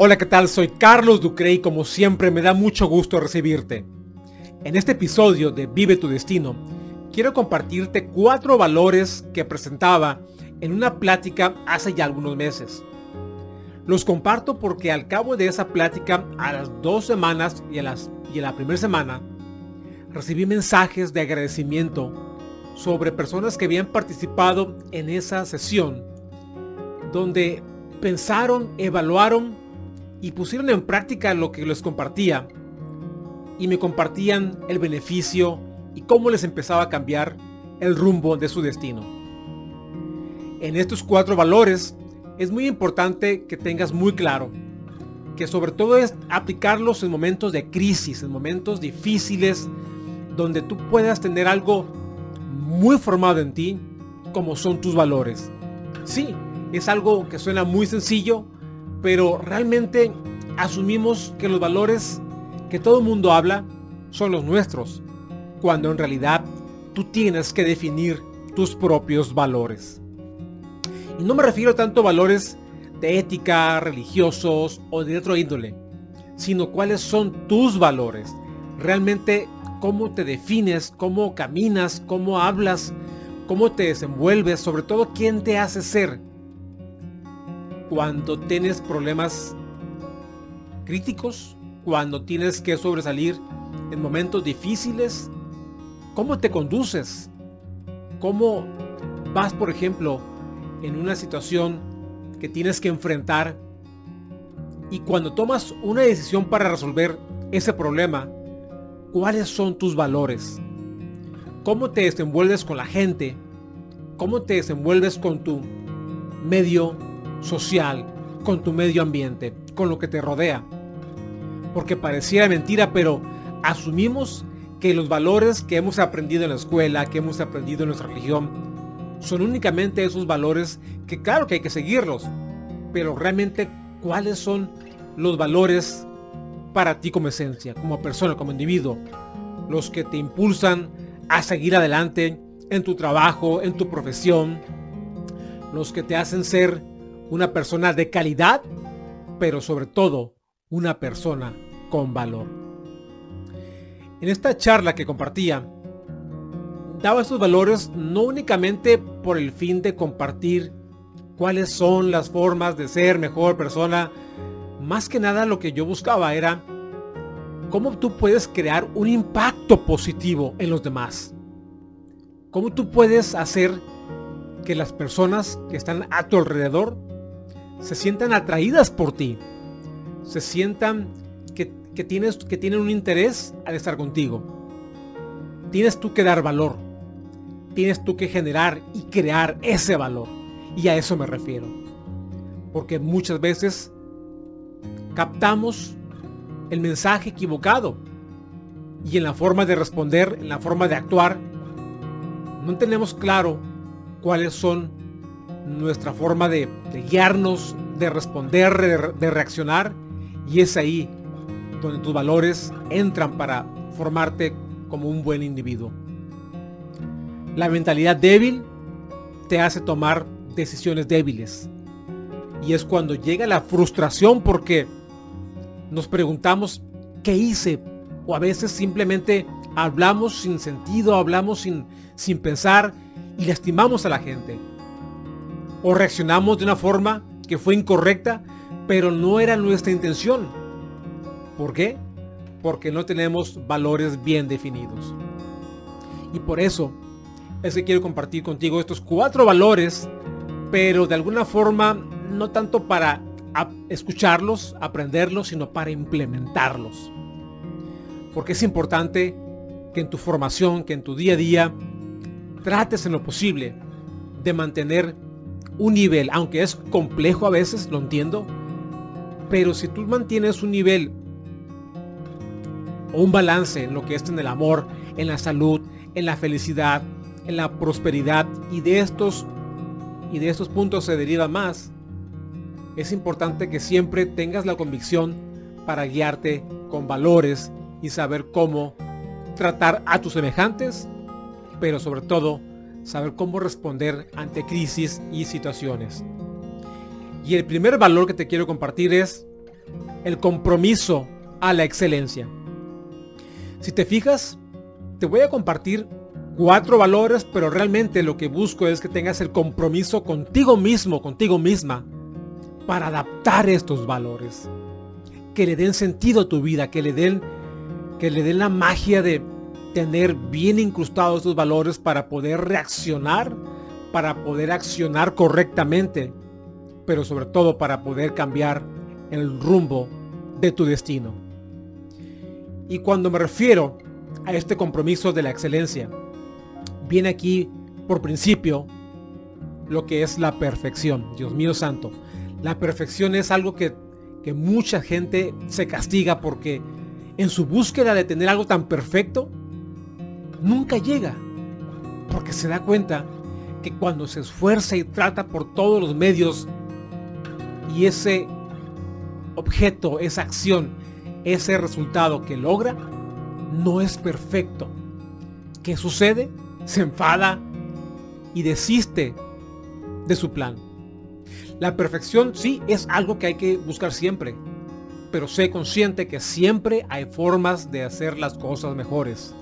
Hola, ¿qué tal? Soy Carlos Ducre y como siempre me da mucho gusto recibirte. En este episodio de Vive tu Destino, quiero compartirte cuatro valores que presentaba en una plática hace ya algunos meses. Los comparto porque al cabo de esa plática, a las dos semanas y, a y la primera semana, recibí mensajes de agradecimiento sobre personas que habían participado en esa sesión, donde pensaron, evaluaron y pusieron en práctica lo que les compartía y me compartían el beneficio y cómo les empezaba a cambiar el rumbo de su destino. En estos cuatro valores es muy importante que tengas muy claro que sobre todo es aplicarlos en momentos de crisis, en momentos difíciles, donde tú puedas tener algo muy formado en ti, como son tus valores. Sí, es algo que suena muy sencillo, pero realmente asumimos que los valores que todo el mundo habla son los nuestros, cuando en realidad tú tienes que definir tus propios valores. Y no me refiero tanto a valores de ética, religiosos o de otro índole, sino cuáles son tus valores. Realmente cómo te defines, cómo caminas, cómo hablas, cómo te desenvuelves, sobre todo quién te hace ser cuando tienes problemas críticos, cuando tienes que sobresalir en momentos difíciles, ¿cómo te conduces? ¿Cómo vas, por ejemplo, en una situación que tienes que enfrentar y cuando tomas una decisión para resolver ese problema, ¿cuáles son tus valores? ¿Cómo te desenvuelves con la gente? ¿Cómo te desenvuelves con tu medio social, con tu medio ambiente, con lo que te rodea. Porque pareciera mentira, pero asumimos que los valores que hemos aprendido en la escuela, que hemos aprendido en nuestra religión, son únicamente esos valores que claro que hay que seguirlos, pero realmente cuáles son los valores para ti como esencia, como persona, como individuo, los que te impulsan a seguir adelante en tu trabajo, en tu profesión, los que te hacen ser una persona de calidad, pero sobre todo una persona con valor. En esta charla que compartía, daba estos valores no únicamente por el fin de compartir cuáles son las formas de ser mejor persona, más que nada lo que yo buscaba era cómo tú puedes crear un impacto positivo en los demás. Cómo tú puedes hacer que las personas que están a tu alrededor se sientan atraídas por ti, se sientan que, tienes, que tienen un interés al estar contigo. Tienes tú que dar valor, tienes tú que generar y crear ese valor. Y a eso me refiero. Porque muchas veces captamos el mensaje equivocado y en la forma de responder, en la forma de actuar, no tenemos claro cuáles son nuestra forma de, guiarnos, de responder, de, reaccionar. Y es ahí donde tus valores entran para formarte como un buen individuo. La mentalidad débil te hace tomar decisiones débiles. Y es cuando llega la frustración porque nos preguntamos, ¿qué hice? O a veces simplemente hablamos sin sentido, hablamos sin, sin pensar y lastimamos a la gente o reaccionamos de una forma que fue incorrecta, pero no era nuestra intención. ¿Por qué? Porque no tenemos valores bien definidos. Y por eso es que quiero compartir contigo estos cuatro valores, pero de alguna forma no tanto para escucharlos, aprenderlos, sino para implementarlos. Porque es importante que en tu formación, que en tu día a día, trates en lo posible de mantener un nivel, aunque es complejo a veces, lo entiendo, pero si tú mantienes un nivel o un balance en lo que es en el amor, en la salud, en la felicidad, en la prosperidad y de estos y de estos puntos se deriva más, es importante que siempre tengas la convicción para guiarte con valores y saber cómo tratar a tus semejantes, pero sobre todo saber cómo responder ante crisis y situaciones. Y el primer valor que te quiero compartir es el compromiso a la excelencia. Si te fijas, te voy a compartir cuatro valores, pero realmente lo que busco es que tengas el compromiso contigo mismo, contigo misma, para adaptar estos valores. Que le den sentido a tu vida, que le den, que le den la magia de tener bien incrustados estos valores para poder reaccionar, para poder accionar correctamente, pero sobre todo para poder cambiar el rumbo de tu destino. Y cuando me refiero a este compromiso de la excelencia, viene aquí por principio lo que es la perfección. Dios mío santo, la perfección es algo que, que mucha gente se castiga porque en su búsqueda de tener algo tan perfecto, nunca llega. Porque se da cuenta que cuando se esfuerza y trata por todos los medios y ese objeto, esa acción, ese resultado que logra, no es perfecto. ¿Qué sucede? Se enfada y desiste de su plan. La perfección sí es algo que hay que buscar siempre, pero sé consciente que siempre hay formas de hacer las cosas mejores.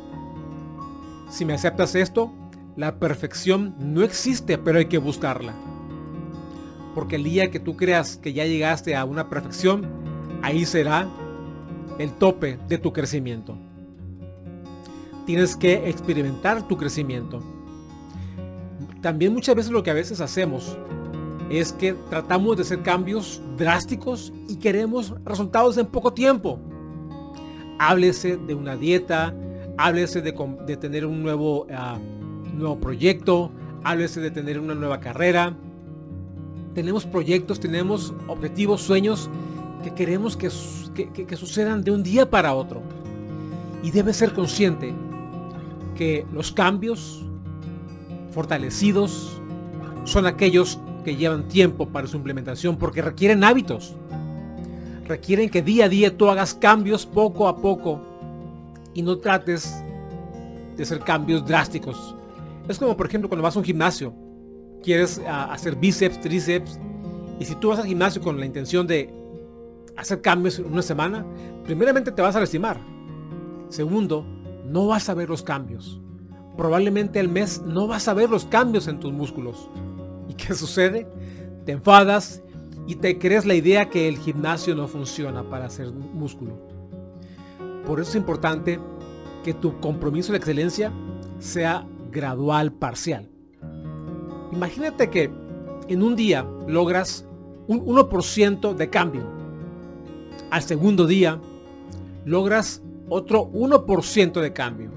Si me aceptas esto, la perfección no existe, pero hay que buscarla. Porque el día que tú creas que ya llegaste a una perfección, ahí será el tope de tu crecimiento. Tienes que experimentar tu crecimiento. También muchas veces lo que a veces hacemos es que tratamos de hacer cambios drásticos y queremos resultados en poco tiempo. Háblese de una dieta, háblese de, tener un nuevo, ah, nuevo proyecto, háblese de tener una nueva carrera, tenemos proyectos, tenemos objetivos, sueños que queremos que, que, sucedan de un día para otro. Y debe ser consciente que los cambios fortalecidos son aquellos que llevan tiempo para su implementación porque requieren hábitos. Requieren que día a día tú hagas cambios poco a poco y no trates de hacer cambios drásticos. Es como por ejemplo cuando vas a un gimnasio quieres ah, hacer bíceps, tríceps, y si tú vas al gimnasio con la intención de hacer cambios en una semana, primeramente te vas a lastimar. Segundo, no vas a ver los cambios. Probablemente el mes no vas a ver los cambios en tus músculos. ¿Y qué sucede? Te enfadas y te crees la idea que el gimnasio no funciona para hacer músculo. Por eso es importante que tu compromiso de excelencia sea gradual, parcial. Imagínate que en un día logras un 1% de cambio. Al segundo día logras otro 1% de cambio.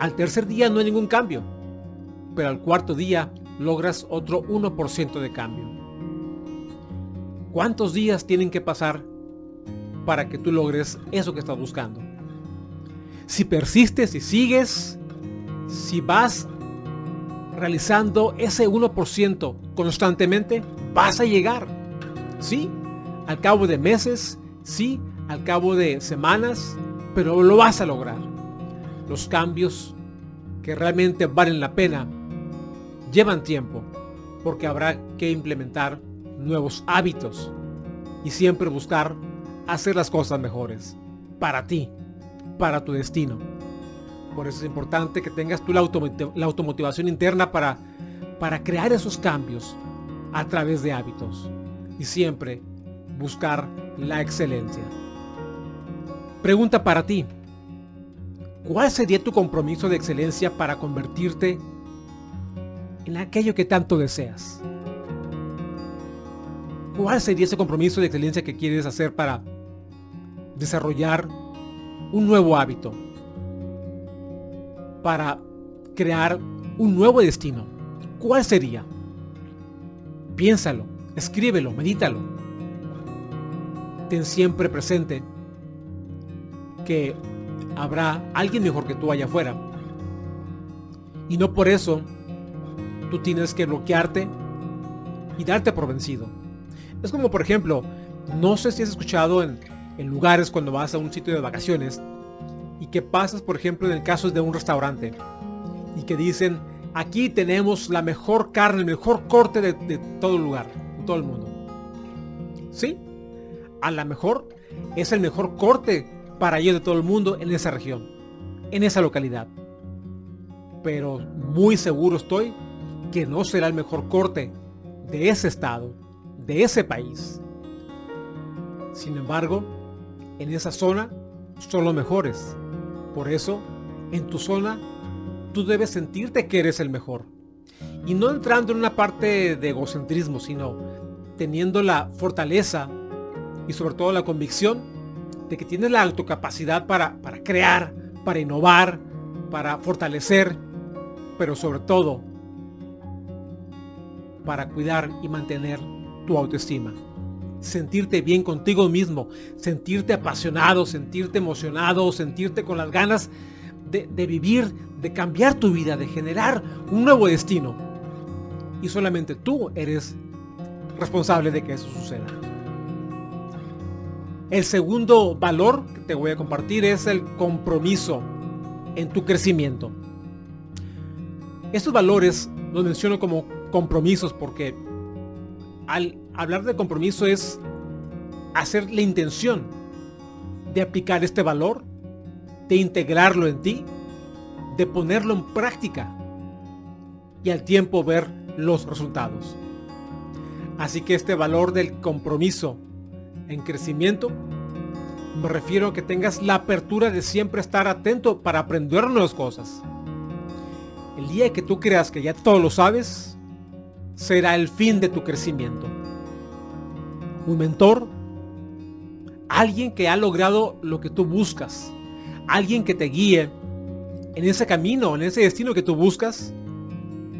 Al tercer día no hay ningún cambio. Pero al cuarto día logras otro 1% de cambio. ¿Cuántos días tienen que pasar para que tú logres eso que estás buscando? Si persistes y sigues, si vas realizando ese 1% constantemente, vas a llegar. Sí, al cabo de meses, sí, al cabo de semanas, pero lo vas a lograr. Los cambios que realmente valen la pena llevan tiempo, porque habrá que implementar nuevos hábitos y siempre buscar hacer las cosas mejores para ti, para tu destino. Por eso es importante que tengas tú la, automotivación interna para, para crear esos cambios a través de hábitos y siempre buscar la excelencia. Pregunta para ti. ¿Cuál sería tu compromiso de excelencia para convertirte en aquello que tanto deseas? ¿Cuál sería ese compromiso de excelencia que quieres hacer para desarrollar un nuevo hábito? para crear un nuevo destino, ¿cuál sería? Piénsalo, escríbelo, medítalo. Ten siempre presente que habrá alguien mejor que tú allá afuera. Y no por eso tú tienes que bloquearte y darte por vencido. Es como por ejemplo, no sé si has escuchado en, en lugares cuando vas a un sitio de vacaciones y que pasas por ejemplo en el caso de un restaurante y que dicen aquí tenemos la mejor carne, el mejor corte de, todo el lugar, de todo el mundo. Sí, a lo mejor es el mejor corte para ellos de todo el mundo en esa región, en esa localidad. Pero muy seguro estoy que no será el mejor corte de ese estado, de ese país. Sin embargo, en esa zona son los mejores. Por eso, en tu zona, tú debes sentirte que eres el mejor. Y no entrando en una parte de egocentrismo, sino teniendo la fortaleza y sobre todo la convicción de que tienes la autocapacidad para, para crear, para innovar, para fortalecer, pero sobre todo para cuidar y mantener tu autoestima. Sentirte bien contigo mismo, sentirte apasionado, sentirte emocionado, sentirte con las ganas de, vivir, de cambiar tu vida, de generar un nuevo destino. Y solamente tú eres responsable de que eso suceda. El segundo valor que te voy a compartir es el compromiso en tu crecimiento. Estos valores los menciono como compromisos porque al hablar de compromiso es hacer la intención de aplicar este valor, de integrarlo en ti, de ponerlo en práctica y al tiempo ver los resultados. Así que este valor del compromiso en crecimiento, me refiero a que tengas la apertura de siempre estar atento para aprender nuevas cosas. El día que tú creas que ya todo lo sabes, será el fin de tu crecimiento. Un mentor, alguien que ha logrado lo que tú buscas, alguien que te guíe en ese camino, en ese destino que tú buscas,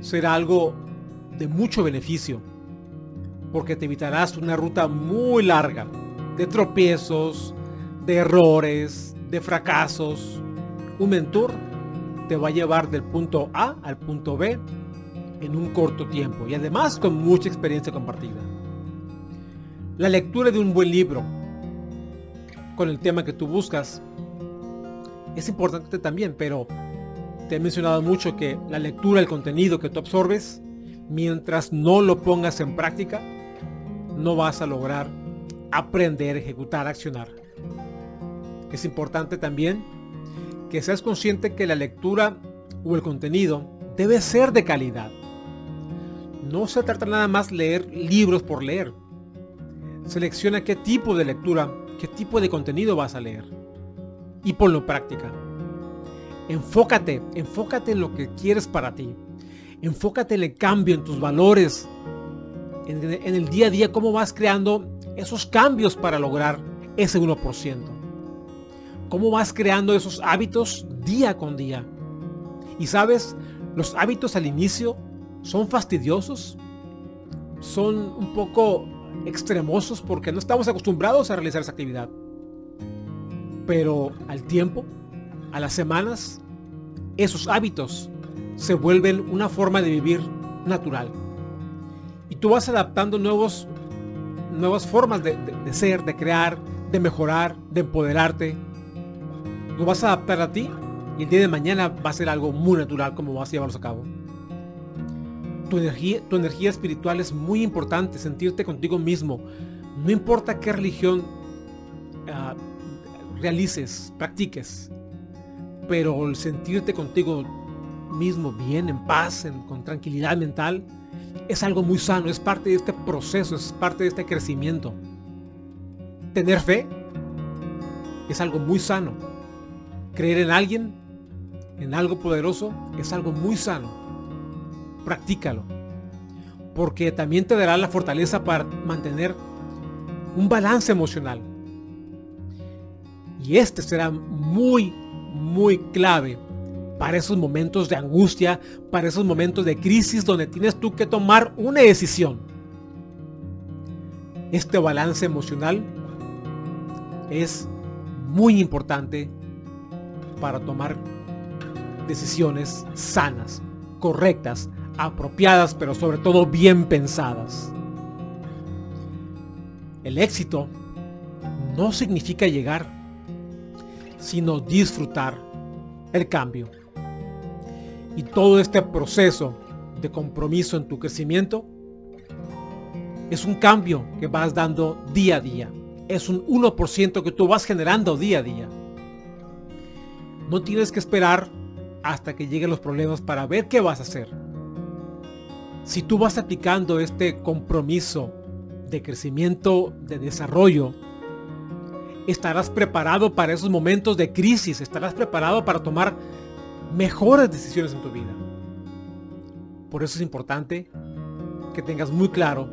será algo de mucho beneficio porque te evitarás una ruta muy larga de tropiezos, de errores, de fracasos. Un mentor te va a llevar del punto A al punto B en un corto tiempo y además con mucha experiencia compartida. La lectura de un buen libro con el tema que tú buscas es importante también, pero te he mencionado mucho que la lectura, el contenido que tú absorbes, mientras no lo pongas en práctica, no vas a lograr aprender, ejecutar, accionar. Es importante también que seas consciente que la lectura o el contenido debe ser de calidad. No se trata nada más leer libros por leer. Selecciona qué tipo de lectura, qué tipo de contenido vas a leer y ponlo en práctica. Enfócate, enfócate en lo que quieres para ti. Enfócate en el cambio, en tus valores, en, el día a día, cómo vas creando esos cambios para lograr ese 1%. Cómo vas creando esos hábitos día con día. Y sabes, los hábitos al inicio son fastidiosos, son un poco extremosos porque no estamos acostumbrados a realizar esa actividad. Pero al tiempo, a las semanas, esos hábitos se vuelven una forma de vivir natural y tú vas adaptando nuevos, nuevas formas de, ser, de crear, de mejorar, de empoderarte. Lo vas a adaptar a ti y el día de mañana va a ser algo muy natural como vas a llevarlos a cabo. Tu energía, tu energía espiritual es muy importante, sentirte contigo mismo. No importa qué religión uh, realices, practiques, pero el sentirte contigo mismo bien, en paz, con tranquilidad mental, es algo muy sano, es parte de este proceso, es parte de este crecimiento. Tener fe es algo muy sano. Creer en alguien, en algo poderoso, es algo muy sano. Practícalo. Porque también te dará la fortaleza para mantener un balance emocional. Y este será muy, muy clave para esos momentos de angustia, para esos momentos de crisis donde tienes tú que tomar una decisión. Este balance emocional es muy importante para tomar decisiones sanas, correctas, apropiadas, pero sobre todo bien pensadas. El éxito no significa llegar, sino disfrutar el cambio. Y todo este proceso de compromiso en tu crecimiento es un cambio que vas dando día a día. Es un 1% que tú vas generando día a día. No tienes que esperar hasta que lleguen los problemas para ver qué vas a hacer. Si tú vas aplicando este compromiso de crecimiento, de desarrollo, estarás preparado para esos momentos de crisis, estarás preparado para tomar mejores decisiones en tu vida. Por eso es importante que tengas muy claro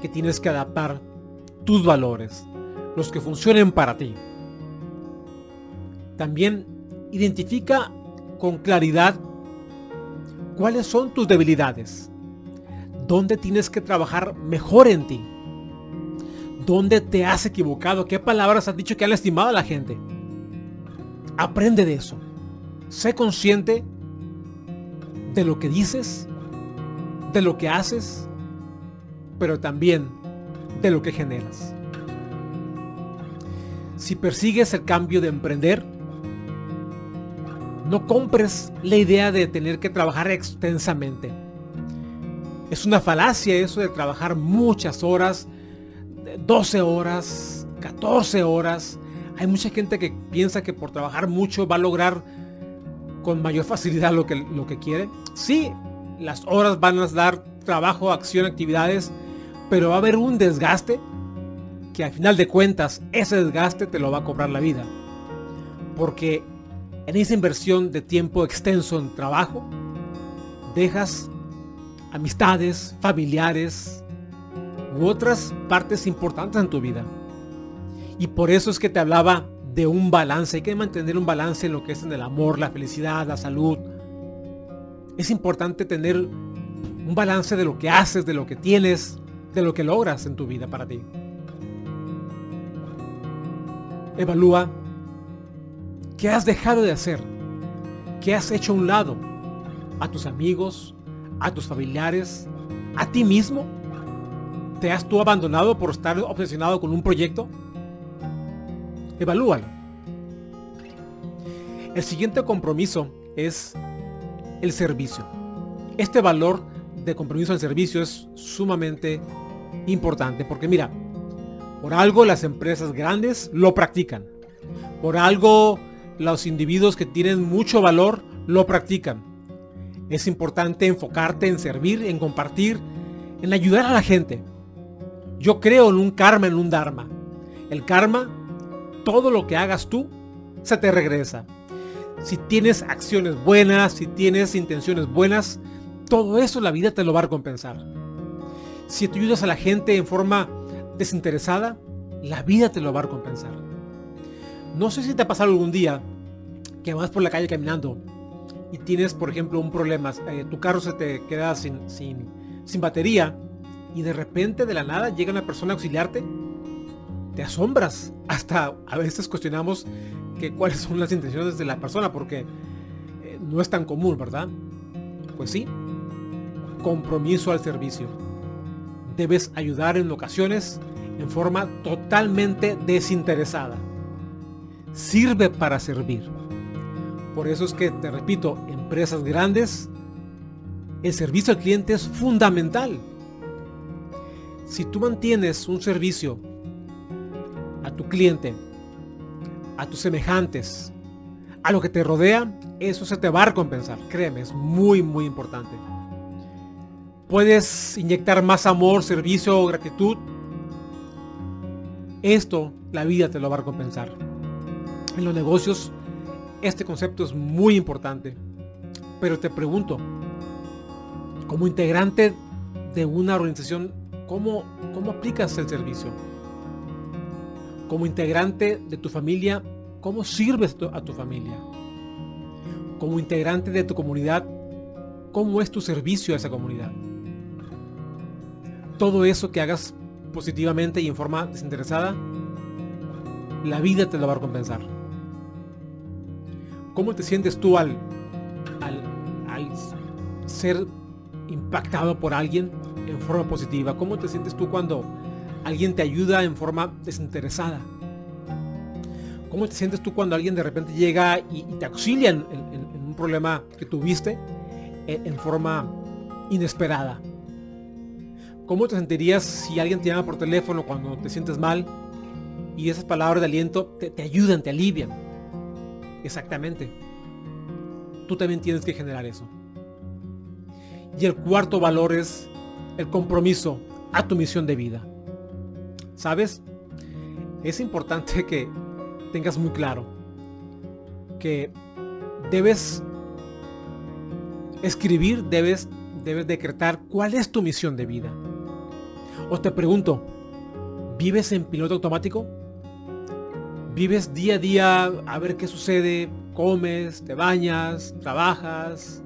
que tienes que adaptar tus valores, los que funcionen para ti. También identifica con claridad cuáles son tus debilidades, dónde tienes que trabajar mejor en ti, dónde te has equivocado, qué palabras has dicho que han lastimado a la gente. Aprende de eso. Sé consciente de lo que dices, de lo que haces, pero también de lo que generas. Si persigues el cambio de emprender, no compres la idea de tener que trabajar extensamente. Es una falacia eso de trabajar muchas horas, 12 horas, 14 horas. Hay mucha gente que piensa que por trabajar mucho va a lograr con mayor facilidad lo que, lo que quiere. Sí, las horas van a dar trabajo, acción, actividades, pero va a haber un desgaste que al final de cuentas ese desgaste te lo va a cobrar la vida. Porque en esa inversión de tiempo extenso en trabajo, dejas amistades, familiares u otras partes importantes en tu vida. Y por eso es que te hablaba de un balance. Hay que mantener un balance en lo que es en el amor, la felicidad, la salud. Es importante tener un balance de lo que haces, de lo que tienes, de lo que logras en tu vida para ti. Evalúa qué has dejado de hacer, qué has hecho a un lado, a tus amigos, a tus familiares, a ti mismo. ¿Te has tú abandonado por estar obsesionado con un proyecto? Evalúalo. El siguiente compromiso es el servicio. Este valor de compromiso al servicio es sumamente importante porque mira, por algo las empresas grandes lo practican. Por algo los individuos que tienen mucho valor lo practican. Es importante enfocarte en servir, en compartir, en ayudar a la gente. Yo creo en un karma, en un dharma. El karma todo lo que hagas tú se te regresa. Si tienes acciones buenas, si tienes intenciones buenas, todo eso la vida te lo va a recompensar. Si tú ayudas a la gente en forma desinteresada, la vida te lo va a recompensar. No sé si te ha pasado algún día que vas por la calle caminando y tienes, por ejemplo, un problema. Eh, tu carro se te queda sin, sin, sin batería y de repente de la nada llega una persona a auxiliarte te asombras. Hasta a veces cuestionamos que cuáles son las intenciones de la persona porque eh, no es tan común, ¿verdad? Pues sí, compromiso al servicio. Debes ayudar en ocasiones en forma totalmente desinteresada. Sirve para servir. Por eso es que, te repito, empresas grandes, el servicio al cliente es fundamental. Si tú mantienes un servicio a tu cliente, a tus semejantes, a lo que te rodea, eso se te va a recompensar. Créeme, es muy, muy importante. Puedes inyectar más amor, servicio, gratitud. Esto, la vida te lo va a recompensar. En los negocios, este concepto es muy importante. Pero te pregunto, como integrante de una organización, ¿cómo, cómo aplicas el servicio? como integrante de tu familia, ¿cómo sirves a tu familia? Como integrante de tu comunidad, ¿cómo es tu servicio a esa comunidad? Todo eso que hagas positivamente y en forma desinteresada, la vida te lo va a recompensar. ¿Cómo te sientes tú al, al, al ser impactado por alguien en forma positiva? ¿Cómo te sientes tú cuando alguien te ayuda en forma desinteresada? ¿Cómo te sientes tú cuando alguien de repente llega y, te auxilia en, un problema que tuviste en, en, forma inesperada? ¿Cómo te sentirías si alguien te llama por teléfono cuando te sientes mal y esas palabras de aliento te, te ayudan, te alivian? Exactamente. Tú también tienes que generar eso. Y el cuarto valor es el compromiso a tu misión de vida. ¿Sabes? Es importante que tengas muy claro que debes escribir, debes, debes decretar cuál es tu misión de vida. O te pregunto, ¿vives en piloto automático? ¿Vives día a día a ver qué sucede? ¿Comes? ¿Te bañas? ¿Trabajas?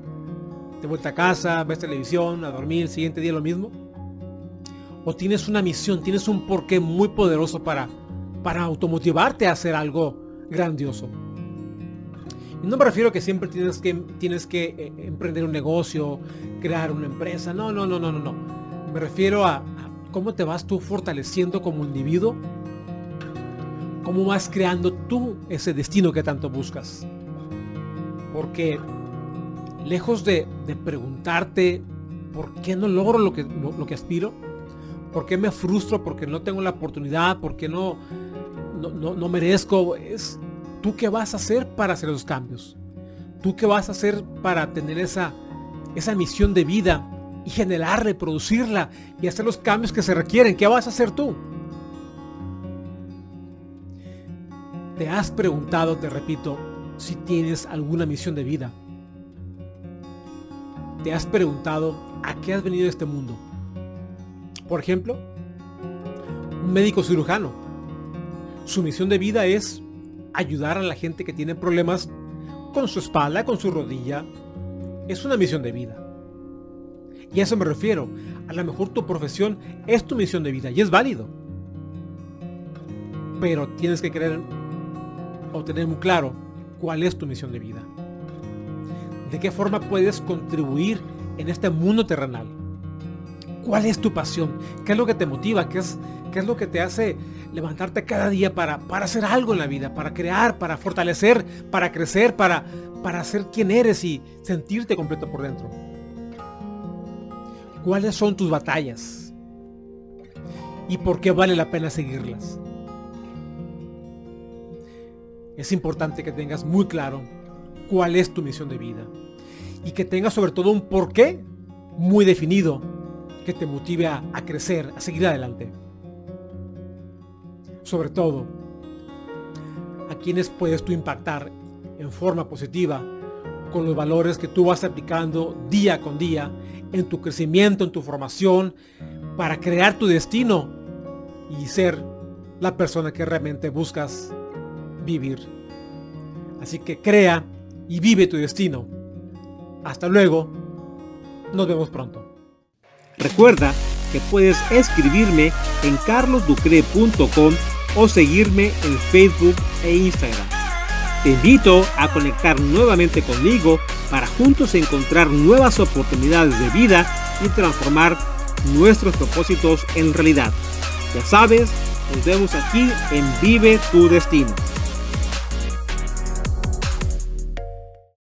¿Te vuelta a casa? ¿Ves televisión? ¿A dormir? ¿El siguiente día lo mismo? ¿O tienes una misión? ¿Tienes un porqué muy poderoso para para automotivarte a hacer algo grandioso. Y no me refiero a que siempre tienes que, tienes que eh, emprender un negocio, crear una empresa. No, no, no, no, no, no. Me refiero a, a cómo te vas tú fortaleciendo como individuo. Cómo vas creando tú ese destino que tanto buscas. Porque lejos de, preguntarte por qué no logro lo que, lo que aspiro, por qué me frustro, porque no tengo la oportunidad, porque no, no, merezco, es tú qué vas a hacer para hacer los cambios. Tú qué vas a hacer para tener esa, esa misión de vida y generarla y producirla y hacer los cambios que se requieren. ¿Qué vas a hacer tú? ¿Te has preguntado, te repito, si tienes alguna misión de vida? ¿Te has preguntado a qué has venido a este mundo? Por ejemplo, un médico cirujano su misión de vida es ayudar a la gente que tiene problemas con su espalda, con su rodilla. Es una misión de vida. Y a eso me refiero. A lo mejor tu profesión es tu misión de vida y es válido. Pero tienes que querer o tener muy claro cuál es tu misión de vida. De qué forma puedes contribuir en este mundo terrenal. ¿Cuál es tu pasión? ¿Qué es lo que te motiva? ¿Qué es, qué es lo que te hace levantarte cada día para, para hacer algo en la vida? Para crear, para fortalecer, para crecer, para, para ser quien eres y sentirte completo por dentro. ¿Cuáles son tus batallas? ¿Y por qué vale la pena seguirlas? Es importante que tengas muy claro cuál es tu misión de vida y que tengas sobre todo un porqué muy definido que te motive a, crecer, a seguir adelante. Sobre todo, a quienes puedes tú impactar en forma positiva con los valores que tú vas aplicando día con día en tu crecimiento, en tu formación, para crear tu destino y ser la persona que realmente buscas vivir. Así que crea y vive tu destino. Hasta luego. Nos vemos pronto. Recuerda que puedes escribirme en carlosducre.com o seguirme en Facebook e Instagram. Te invito a conectar nuevamente conmigo para juntos encontrar nuevas oportunidades de vida y transformar nuestros propósitos en realidad. Ya sabes, nos vemos aquí en Vive tu Destino.